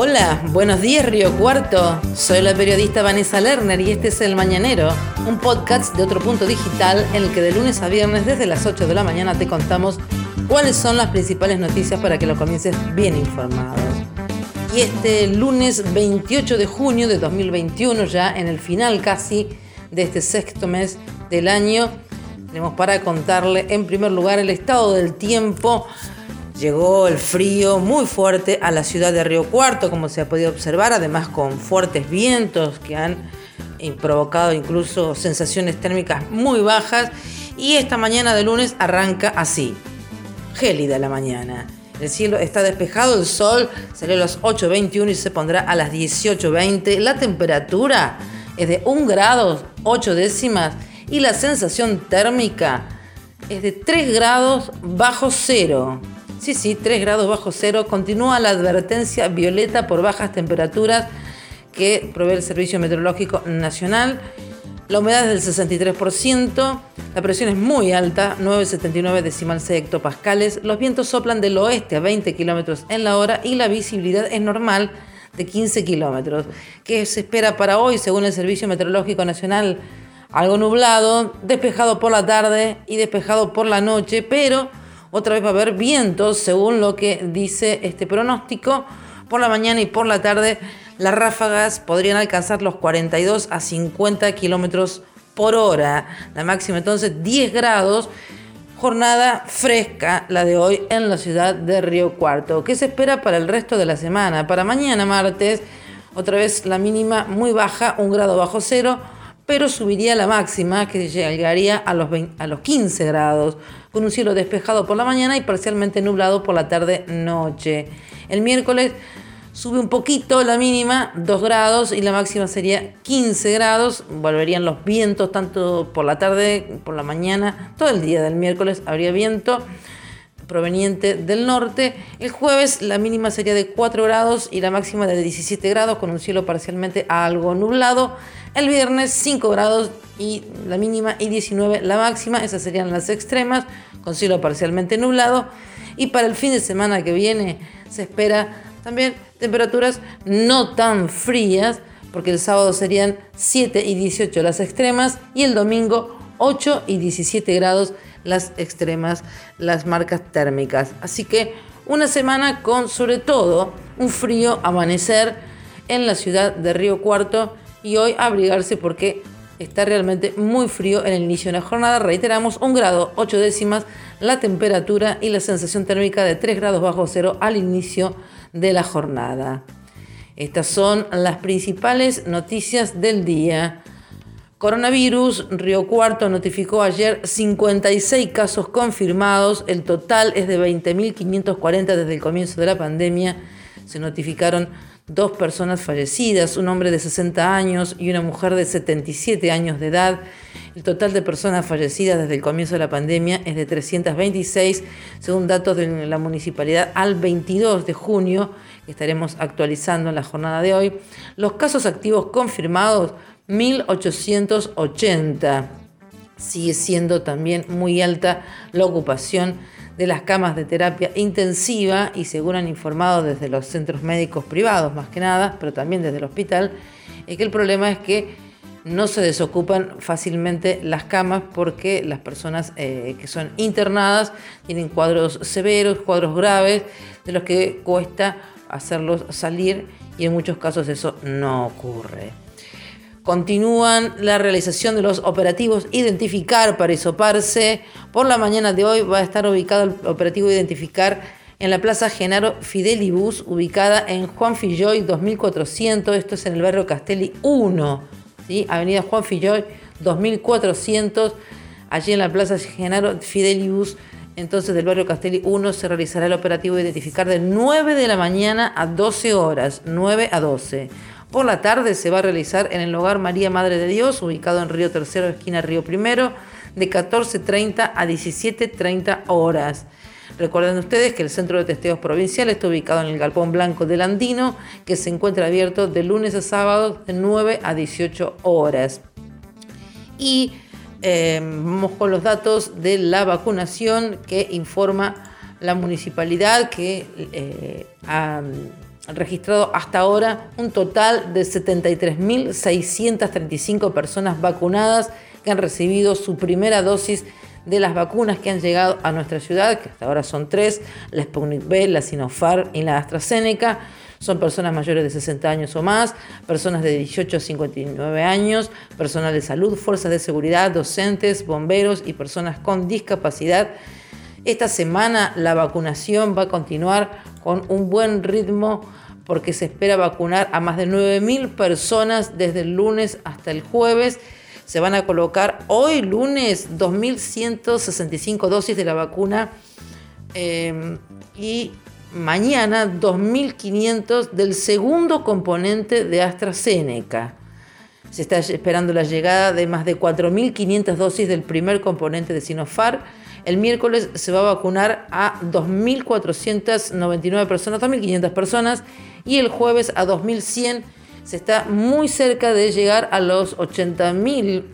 Hola, buenos días Río Cuarto. Soy la periodista Vanessa Lerner y este es El Mañanero, un podcast de otro punto digital en el que de lunes a viernes desde las 8 de la mañana te contamos cuáles son las principales noticias para que lo comiences bien informado. Y este lunes 28 de junio de 2021, ya en el final casi de este sexto mes del año, tenemos para contarle en primer lugar el estado del tiempo Llegó el frío muy fuerte a la ciudad de Río Cuarto, como se ha podido observar, además con fuertes vientos que han provocado incluso sensaciones térmicas muy bajas. Y esta mañana de lunes arranca así, gélida la mañana. El cielo está despejado, el sol salió a las 8.21 y se pondrá a las 18.20. La temperatura es de 1 grado 8 décimas y la sensación térmica es de 3 grados bajo cero. Sí, sí, 3 grados bajo cero. Continúa la advertencia violeta por bajas temperaturas que provee el Servicio Meteorológico Nacional. La humedad es del 63%, la presión es muy alta, 9,79 decimal 6 hectopascales. Los vientos soplan del oeste a 20 kilómetros en la hora y la visibilidad es normal de 15 kilómetros. ¿Qué se espera para hoy según el Servicio Meteorológico Nacional? Algo nublado, despejado por la tarde y despejado por la noche, pero otra vez va a haber vientos, según lo que dice este pronóstico. Por la mañana y por la tarde, las ráfagas podrían alcanzar los 42 a 50 kilómetros por hora. La máxima entonces 10 grados. Jornada fresca la de hoy en la ciudad de Río Cuarto. ¿Qué se espera para el resto de la semana? Para mañana martes, otra vez la mínima muy baja, un grado bajo cero pero subiría la máxima que llegaría a los, a los 15 grados, con un cielo despejado por la mañana y parcialmente nublado por la tarde-noche. El miércoles sube un poquito la mínima, 2 grados, y la máxima sería 15 grados. Volverían los vientos tanto por la tarde, por la mañana, todo el día del miércoles habría viento proveniente del norte. El jueves la mínima sería de 4 grados y la máxima de 17 grados con un cielo parcialmente algo nublado. El viernes 5 grados y la mínima y 19 la máxima. Esas serían las extremas con cielo parcialmente nublado. Y para el fin de semana que viene se espera también temperaturas no tan frías porque el sábado serían 7 y 18 las extremas y el domingo 8 y 17 grados las extremas, las marcas térmicas. Así que una semana con sobre todo un frío amanecer en la ciudad de Río Cuarto y hoy abrigarse porque está realmente muy frío en el inicio de la jornada. Reiteramos, un grado 8 décimas la temperatura y la sensación térmica de 3 grados bajo cero al inicio de la jornada. Estas son las principales noticias del día. Coronavirus, Río Cuarto notificó ayer 56 casos confirmados, el total es de 20.540 desde el comienzo de la pandemia. Se notificaron dos personas fallecidas, un hombre de 60 años y una mujer de 77 años de edad. El total de personas fallecidas desde el comienzo de la pandemia es de 326, según datos de la municipalidad al 22 de junio, que estaremos actualizando en la jornada de hoy. Los casos activos confirmados 1880. Sigue siendo también muy alta la ocupación de las camas de terapia intensiva y según han informado desde los centros médicos privados más que nada, pero también desde el hospital, es que el problema es que no se desocupan fácilmente las camas porque las personas eh, que son internadas tienen cuadros severos, cuadros graves, de los que cuesta hacerlos salir y en muchos casos eso no ocurre. Continúan la realización de los operativos Identificar para Isoparse. Por la mañana de hoy va a estar ubicado el operativo Identificar en la Plaza Genaro Fidelibus, ubicada en Juan Filloy 2400. Esto es en el barrio Castelli 1, ¿sí? Avenida Juan Filloy 2400. Allí en la Plaza Genaro Fidelibus, entonces del barrio Castelli 1, se realizará el operativo Identificar de 9 de la mañana a 12 horas. 9 a 12. Por la tarde se va a realizar en el hogar María Madre de Dios, ubicado en Río Tercero, esquina Río Primero, de 14.30 a 17.30 horas. Recuerden ustedes que el Centro de Testeos Provincial está ubicado en el Galpón Blanco del Andino, que se encuentra abierto de lunes a sábado de 9 a 18 horas. Y eh, vamos con los datos de la vacunación que informa la municipalidad que eh, ha registrado hasta ahora un total de 73.635 personas vacunadas que han recibido su primera dosis de las vacunas que han llegado a nuestra ciudad, que hasta ahora son tres, la Sputnik B, la Sinopharm y la AstraZeneca. Son personas mayores de 60 años o más, personas de 18 a 59 años, personal de salud, fuerzas de seguridad, docentes, bomberos y personas con discapacidad. Esta semana la vacunación va a continuar con un buen ritmo porque se espera vacunar a más de 9.000 personas desde el lunes hasta el jueves se van a colocar hoy lunes 2.165 dosis de la vacuna eh, y mañana 2.500 del segundo componente de AstraZeneca. Se está esperando la llegada de más de 4.500 dosis del primer componente de Sinopharm. El miércoles se va a vacunar a 2.499 personas, 2.500 personas, y el jueves a 2.100 se está muy cerca de llegar a los 80.000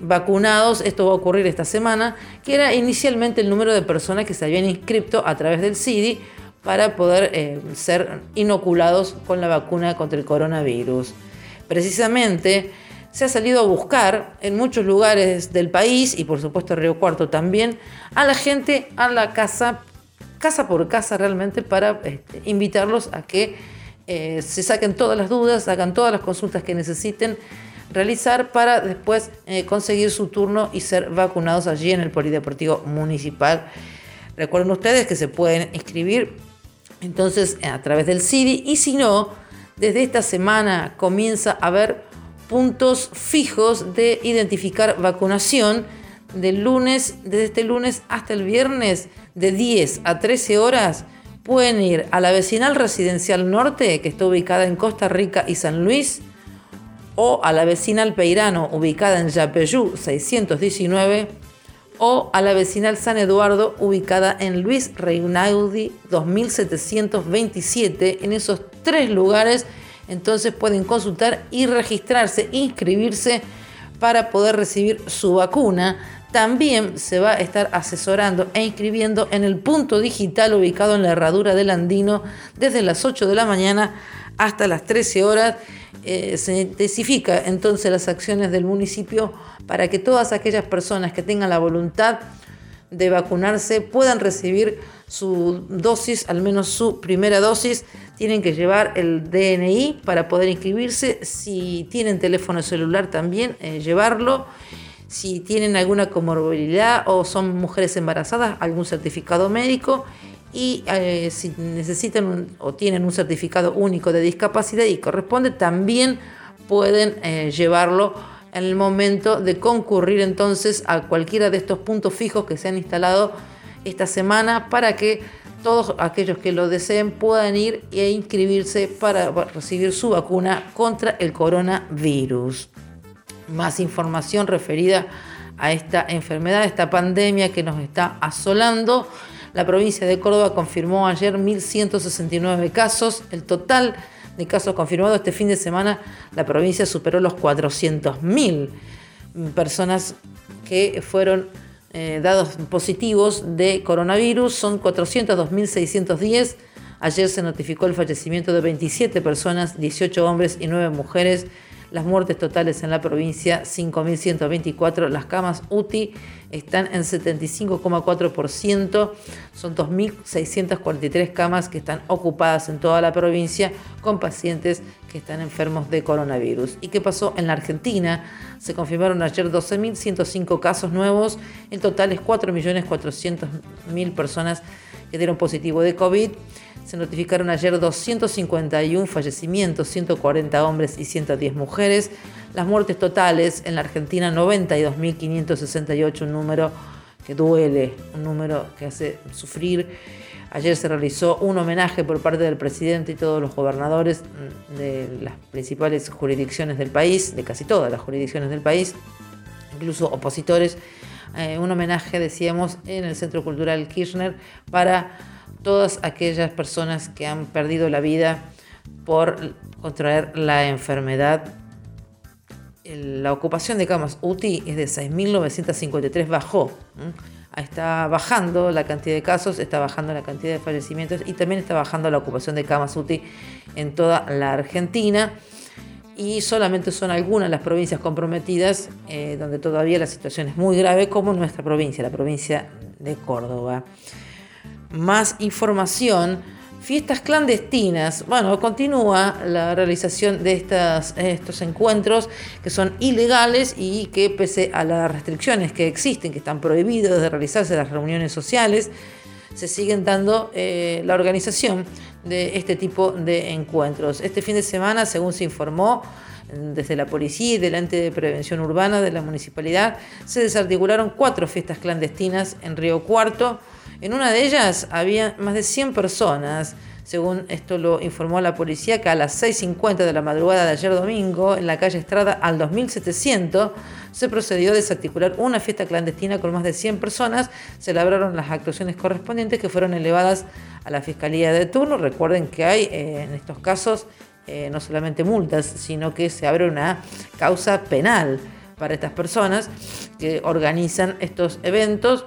vacunados. Esto va a ocurrir esta semana, que era inicialmente el número de personas que se habían inscrito a través del CIDI para poder eh, ser inoculados con la vacuna contra el coronavirus. Precisamente se ha salido a buscar en muchos lugares del país y por supuesto Río Cuarto también a la gente a la casa, casa por casa realmente para este, invitarlos a que eh, se saquen todas las dudas, hagan todas las consultas que necesiten realizar para después eh, conseguir su turno y ser vacunados allí en el Polideportivo Municipal. Recuerden ustedes que se pueden inscribir entonces a través del CIDI y si no, desde esta semana comienza a haber puntos fijos de identificar vacunación del lunes, desde este lunes hasta el viernes de 10 a 13 horas pueden ir a la vecinal residencial norte, que está ubicada en Costa Rica y San Luis, o a la vecinal Peirano, ubicada en Yapeyú 619, o a la vecinal San Eduardo, ubicada en Luis Reinaudi 2727. En esos tres lugares, entonces pueden consultar y registrarse, inscribirse para poder recibir su vacuna también se va a estar asesorando e inscribiendo en el punto digital ubicado en la herradura del Andino desde las 8 de la mañana hasta las 13 horas. Eh, se intensifica entonces las acciones del municipio para que todas aquellas personas que tengan la voluntad de vacunarse puedan recibir su dosis, al menos su primera dosis. Tienen que llevar el DNI para poder inscribirse. Si tienen teléfono celular también, eh, llevarlo si tienen alguna comorbilidad o son mujeres embarazadas, algún certificado médico y eh, si necesitan o tienen un certificado único de discapacidad y corresponde, también pueden eh, llevarlo en el momento de concurrir entonces a cualquiera de estos puntos fijos que se han instalado esta semana para que todos aquellos que lo deseen puedan ir e inscribirse para recibir su vacuna contra el coronavirus más información referida a esta enfermedad, esta pandemia que nos está asolando. La provincia de Córdoba confirmó ayer 1.169 casos. El total de casos confirmados este fin de semana, la provincia superó los 400.000 personas que fueron eh, dados positivos de coronavirus. Son 402.610. Ayer se notificó el fallecimiento de 27 personas, 18 hombres y 9 mujeres las muertes totales en la provincia, 5.124. Las camas UTI están en 75,4%. Son 2.643 camas que están ocupadas en toda la provincia con pacientes que están enfermos de coronavirus. ¿Y qué pasó en la Argentina? Se confirmaron ayer 12.105 casos nuevos. En total es 4.400.000 personas que dieron positivo de COVID. Se notificaron ayer 251 fallecimientos, 140 hombres y 110 mujeres. Las muertes totales en la Argentina 92.568, un número que duele, un número que hace sufrir. Ayer se realizó un homenaje por parte del presidente y todos los gobernadores de las principales jurisdicciones del país, de casi todas las jurisdicciones del país, incluso opositores eh, un homenaje, decíamos, en el Centro Cultural Kirchner para todas aquellas personas que han perdido la vida por contraer la enfermedad. La ocupación de camas UTI es de 6.953, bajó. Está bajando la cantidad de casos, está bajando la cantidad de fallecimientos y también está bajando la ocupación de camas UTI en toda la Argentina. Y solamente son algunas las provincias comprometidas eh, donde todavía la situación es muy grave, como nuestra provincia, la provincia de Córdoba. Más información Fiestas clandestinas. Bueno, continúa la realización de estos encuentros que son ilegales y que pese a las restricciones que existen, que están prohibidos de realizarse las reuniones sociales, se siguen dando eh, la organización de este tipo de encuentros. Este fin de semana, según se informó, desde la policía y del ente de prevención urbana de la municipalidad, se desarticularon cuatro fiestas clandestinas en Río Cuarto, en una de ellas había más de 100 personas. Según esto lo informó la policía, que a las 6.50 de la madrugada de ayer domingo, en la calle Estrada al 2700, se procedió a desarticular una fiesta clandestina con más de 100 personas. Se labraron las actuaciones correspondientes que fueron elevadas a la Fiscalía de turno. Recuerden que hay eh, en estos casos eh, no solamente multas, sino que se abre una causa penal para estas personas que organizan estos eventos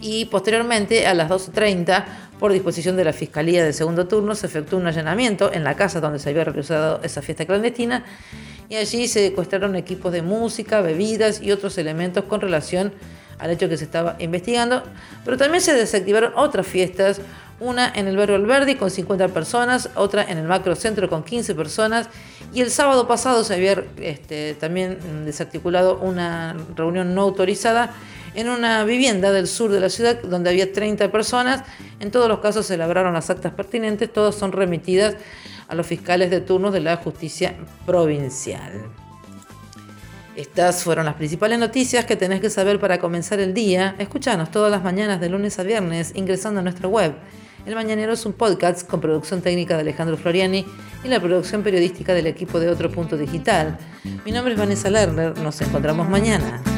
y posteriormente a las 12.30, por disposición de la Fiscalía de segundo turno, se efectuó un allanamiento en la casa donde se había realizado esa fiesta clandestina y allí se secuestraron equipos de música, bebidas y otros elementos con relación al hecho que se estaba investigando, pero también se desactivaron otras fiestas, una en el barrio Alberdi con 50 personas, otra en el macrocentro con 15 personas y el sábado pasado se había este, también desarticulado una reunión no autorizada en una vivienda del sur de la ciudad donde había 30 personas. En todos los casos se elaboraron las actas pertinentes, todas son remitidas a los fiscales de turno de la justicia provincial. Estas fueron las principales noticias que tenés que saber para comenzar el día. Escúchanos todas las mañanas de lunes a viernes ingresando a nuestra web. El Mañanero es un podcast con producción técnica de Alejandro Floriani y la producción periodística del equipo de Otro Punto Digital. Mi nombre es Vanessa Lerner, nos encontramos mañana.